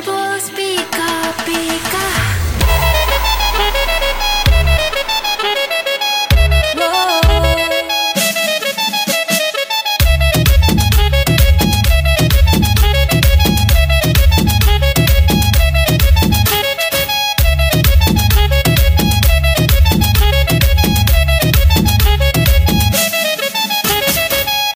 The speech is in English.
people speak